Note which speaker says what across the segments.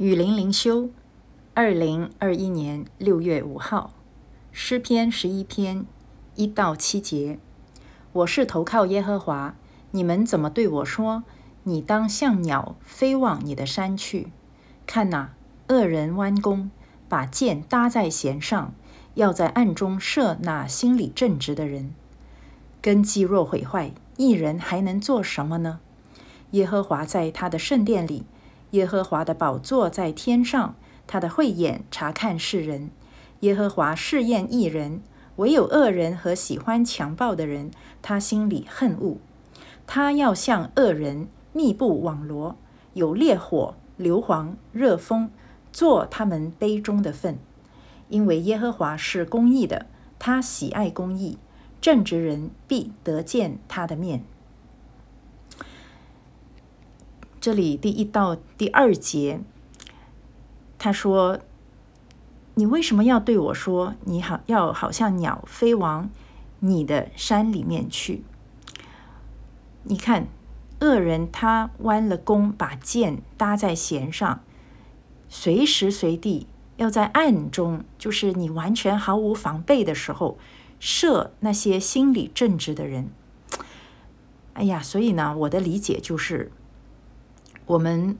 Speaker 1: 雨林灵修，二零二一年六月五号，诗篇十一篇一到七节。我是投靠耶和华，你们怎么对我说？你当像鸟飞往你的山去。看哪，恶人弯弓，把箭搭在弦上，要在暗中射那心里正直的人。根基若毁坏，一人还能做什么呢？耶和华在他的圣殿里。耶和华的宝座在天上，他的慧眼察看世人。耶和华试验一人，唯有恶人和喜欢强暴的人，他心里恨恶。他要向恶人密布网罗，有烈火、硫磺、热风，做他们杯中的粪。因为耶和华是公义的，他喜爱公义，正直人必得见他的面。这里第一到第二节，他说：“你为什么要对我说，你好要好像鸟飞往你的山里面去？你看，恶人他弯了弓，把箭搭在弦上，随时随地要在暗中，就是你完全毫无防备的时候，射那些心理正直的人。哎呀，所以呢，我的理解就是。”我们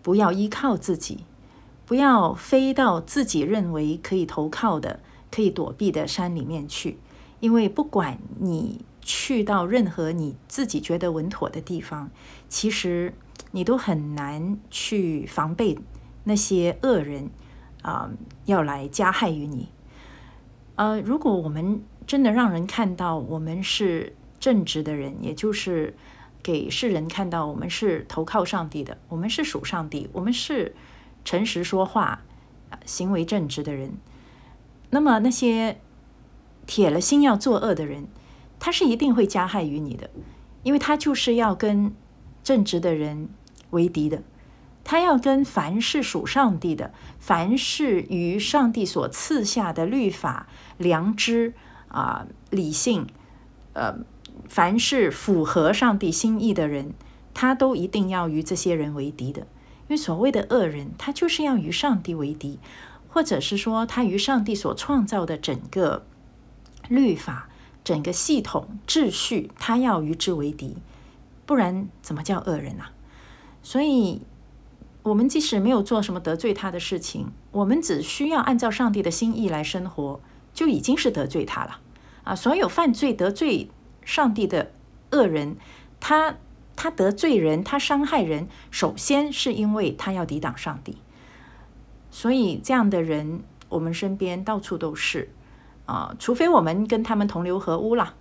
Speaker 1: 不要依靠自己，不要飞到自己认为可以投靠的、可以躲避的山里面去，因为不管你去到任何你自己觉得稳妥的地方，其实你都很难去防备那些恶人啊，要来加害于你。呃，如果我们真的让人看到我们是正直的人，也就是。给世人看到，我们是投靠上帝的，我们是属上帝，我们是诚实说话、行为正直的人。那么那些铁了心要作恶的人，他是一定会加害于你的，因为他就是要跟正直的人为敌的，他要跟凡是属上帝的，凡是与上帝所赐下的律法、良知啊、理性，呃。凡是符合上帝心意的人，他都一定要与这些人为敌的。因为所谓的恶人，他就是要与上帝为敌，或者是说他与上帝所创造的整个律法、整个系统秩序，他要与之为敌，不然怎么叫恶人啊？所以，我们即使没有做什么得罪他的事情，我们只需要按照上帝的心意来生活，就已经是得罪他了啊！所有犯罪得罪。上帝的恶人，他他得罪人，他伤害人，首先是因为他要抵挡上帝。所以这样的人，我们身边到处都是啊，除非我们跟他们同流合污了，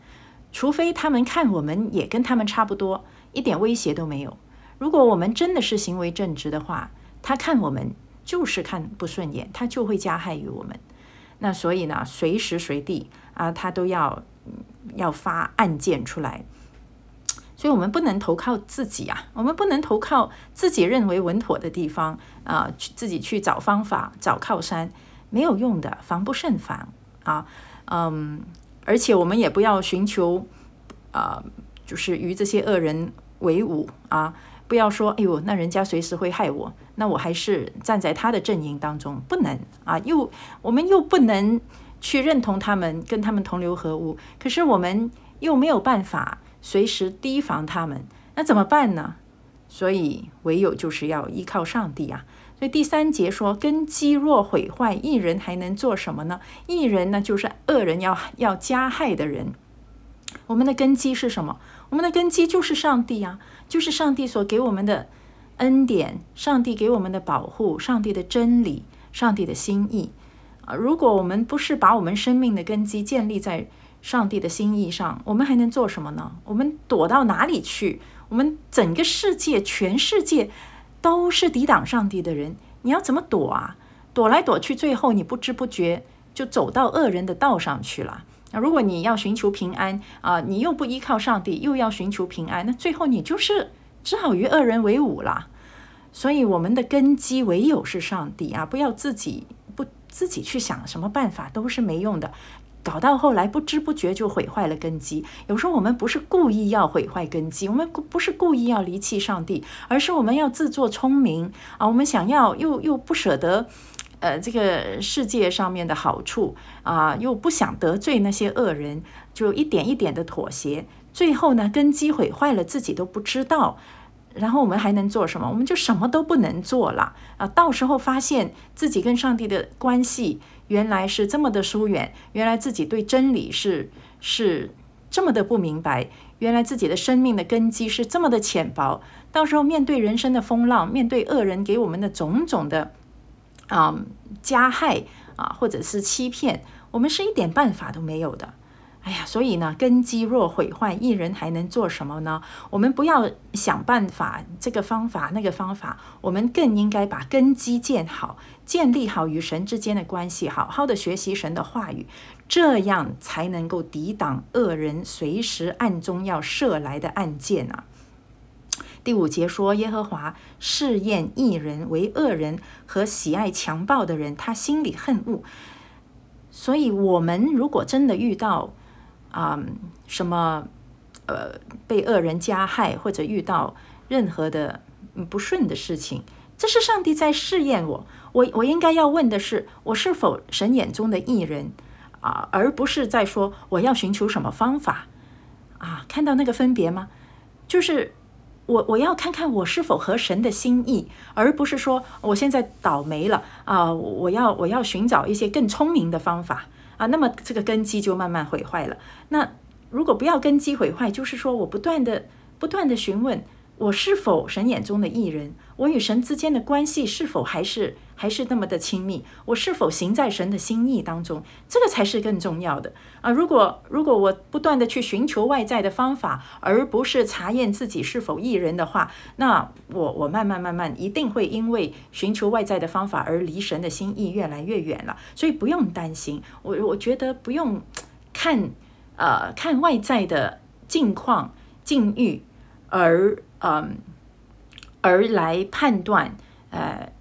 Speaker 1: 除非他们看我们也跟他们差不多，一点威胁都没有。如果我们真的是行为正直的话，他看我们就是看不顺眼，他就会加害于我们。那所以呢，随时随地啊，他都要。要发案件出来，所以我们不能投靠自己啊，我们不能投靠自己认为稳妥的地方啊，去自己去找方法、找靠山，没有用的，防不胜防啊。嗯，而且我们也不要寻求啊，就是与这些恶人为伍啊，不要说哎呦，那人家随时会害我，那我还是站在他的阵营当中，不能啊，又我们又不能。去认同他们，跟他们同流合污，可是我们又没有办法随时提防他们，那怎么办呢？所以唯有就是要依靠上帝啊。所以第三节说，根基若毁坏，一人还能做什么呢？一人呢，就是恶人要要加害的人。我们的根基是什么？我们的根基就是上帝啊，就是上帝所给我们的恩典，上帝给我们的保护，上帝的真理，上帝的心意。如果我们不是把我们生命的根基建立在上帝的心意上，我们还能做什么呢？我们躲到哪里去？我们整个世界、全世界都是抵挡上帝的人，你要怎么躲啊？躲来躲去，最后你不知不觉就走到恶人的道上去了。那如果你要寻求平安啊，你又不依靠上帝，又要寻求平安，那最后你就是只好与恶人为伍了。所以，我们的根基唯有是上帝啊！不要自己。自己去想什么办法都是没用的，搞到后来不知不觉就毁坏了根基。有时候我们不是故意要毁坏根基，我们不是故意要离弃上帝，而是我们要自作聪明啊，我们想要又又不舍得。呃，这个世界上面的好处啊，又不想得罪那些恶人，就一点一点的妥协，最后呢，根基毁坏了，自己都不知道。然后我们还能做什么？我们就什么都不能做了啊！到时候发现自己跟上帝的关系原来是这么的疏远，原来自己对真理是是这么的不明白，原来自己的生命的根基是这么的浅薄。到时候面对人生的风浪，面对恶人给我们的种种的。啊，加害啊，或者是欺骗，我们是一点办法都没有的。哎呀，所以呢，根基若毁坏，一人还能做什么呢？我们不要想办法，这个方法那个方法，我们更应该把根基建好，建立好与神之间的关系，好好的学习神的话语，这样才能够抵挡恶人随时暗中要射来的暗箭啊。第五节说，耶和华试验异人为恶人和喜爱强暴的人，他心里恨恶。所以，我们如果真的遇到啊什么呃被恶人加害，或者遇到任何的不顺的事情，这是上帝在试验我。我我应该要问的是，我是否神眼中的异人啊，而不是在说我要寻求什么方法啊？看到那个分别吗？就是。我我要看看我是否合神的心意，而不是说我现在倒霉了啊！我要我要寻找一些更聪明的方法啊！那么这个根基就慢慢毁坏了。那如果不要根基毁坏，就是说我不断的不断的询问。我是否神眼中的艺人？我与神之间的关系是否还是还是那么的亲密？我是否行在神的心意当中？这个才是更重要的啊！如果如果我不断的去寻求外在的方法，而不是查验自己是否艺人的话，那我我慢慢慢慢一定会因为寻求外在的方法而离神的心意越来越远了。所以不用担心，我我觉得不用看呃看外在的境况境遇而。嗯，而来判断，呃，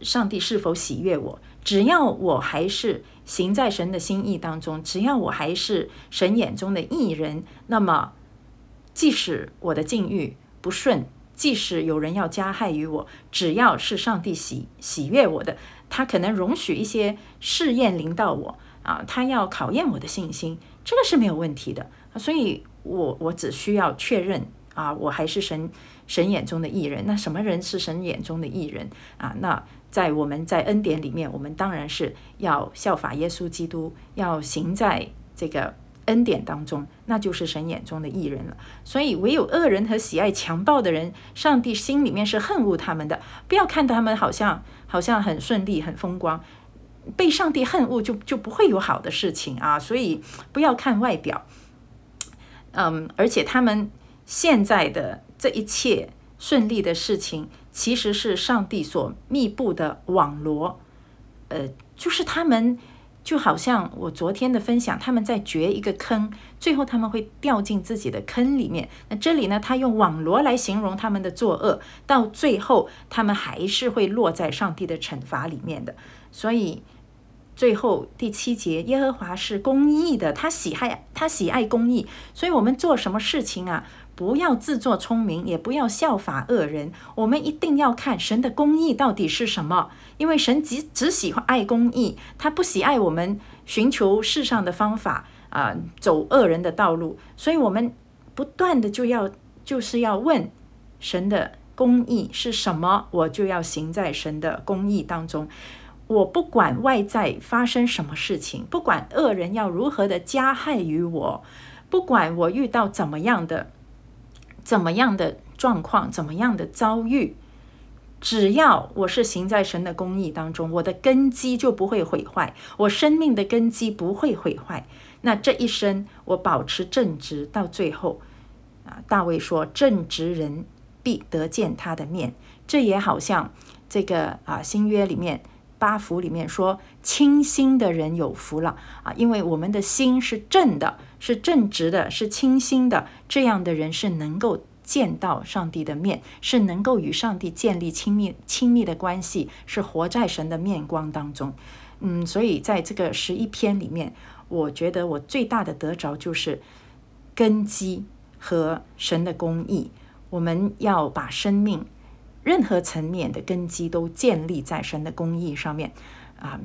Speaker 1: 上帝是否喜悦我？只要我还是行在神的心意当中，只要我还是神眼中的艺人，那么，即使我的境遇不顺，即使有人要加害于我，只要是上帝喜喜悦我的，他可能容许一些试验临到我啊，他要考验我的信心，这个是没有问题的。所以我我只需要确认。啊，我还是神神眼中的艺人。那什么人是神眼中的艺人啊？那在我们在恩典里面，我们当然是要效法耶稣基督，要行在这个恩典当中，那就是神眼中的艺人了。所以，唯有恶人和喜爱强暴的人，上帝心里面是恨恶他们的。不要看他们好像好像很顺利、很风光，被上帝恨恶就就不会有好的事情啊。所以，不要看外表。嗯，而且他们。现在的这一切顺利的事情，其实是上帝所密布的网罗。呃，就是他们就好像我昨天的分享，他们在掘一个坑，最后他们会掉进自己的坑里面。那这里呢，他用网罗来形容他们的作恶，到最后他们还是会落在上帝的惩罚里面的。所以最后第七节，耶和华是公义的，他喜爱他喜爱公义，所以我们做什么事情啊？不要自作聪明，也不要效法恶人。我们一定要看神的公义到底是什么，因为神只只喜欢爱公义，他不喜爱我们寻求世上的方法啊，走恶人的道路。所以，我们不断的就要就是要问神的公义是什么，我就要行在神的公义当中。我不管外在发生什么事情，不管恶人要如何的加害于我，不管我遇到怎么样的。怎么样的状况，怎么样的遭遇，只要我是行在神的公义当中，我的根基就不会毁坏，我生命的根基不会毁坏。那这一生我保持正直到最后，啊，大卫说：“正直人必得见他的面。”这也好像这个啊新约里面八福里面说：“清心的人有福了啊，因为我们的心是正的。”是正直的，是清心的，这样的人是能够见到上帝的面，是能够与上帝建立亲密亲密的关系，是活在神的面光当中。嗯，所以在这个十一篇里面，我觉得我最大的得着就是根基和神的公义。我们要把生命任何层面的根基都建立在神的公义上面啊。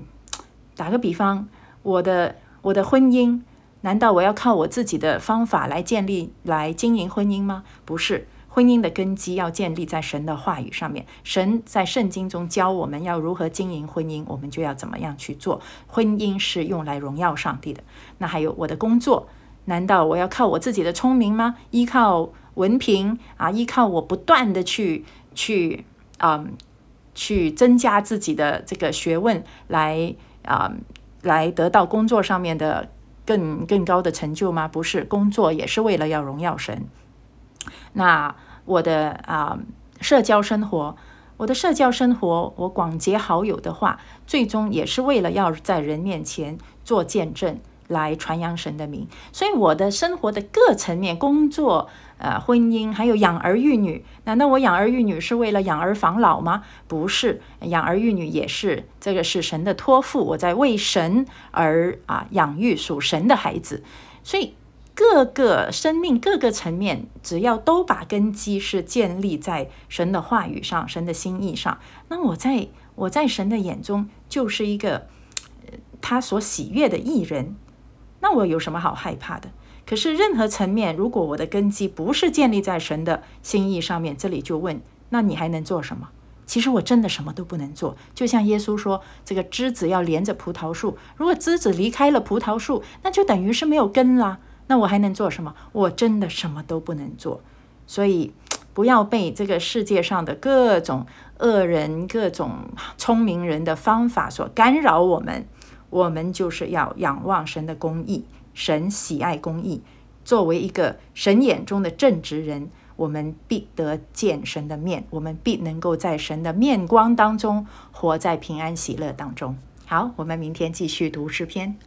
Speaker 1: 打个比方，我的我的婚姻，难道我要靠我自己的方法来建立、来经营婚姻吗？不是。婚姻的根基要建立在神的话语上面。神在圣经中教我们要如何经营婚姻，我们就要怎么样去做。婚姻是用来荣耀上帝的。那还有我的工作，难道我要靠我自己的聪明吗？依靠文凭啊，依靠我不断的去去啊，去增加自己的这个学问，来啊，来得到工作上面的更更高的成就吗？不是，工作也是为了要荣耀神。那我的啊社交生活，我的社交生活，我广结好友的话，最终也是为了要在人面前做见证，来传扬神的名。所以我的生活的各层面，工作、呃婚姻，还有养儿育女，难道我养儿育女是为了养儿防老吗？不是，养儿育女也是这个是神的托付，我在为神而啊养育属神的孩子，所以。各个生命各个层面，只要都把根基是建立在神的话语上、神的心意上，那我在我在神的眼中就是一个他所喜悦的艺人。那我有什么好害怕的？可是任何层面，如果我的根基不是建立在神的心意上面，这里就问：那你还能做什么？其实我真的什么都不能做。就像耶稣说，这个枝子要连着葡萄树，如果枝子离开了葡萄树，那就等于是没有根啦。那我还能做什么？我真的什么都不能做，所以不要被这个世界上的各种恶人、各种聪明人的方法所干扰我们。我们就是要仰望神的公义，神喜爱公义。作为一个神眼中的正直人，我们必得见神的面，我们必能够在神的面光当中活在平安喜乐当中。好，我们明天继续读诗篇。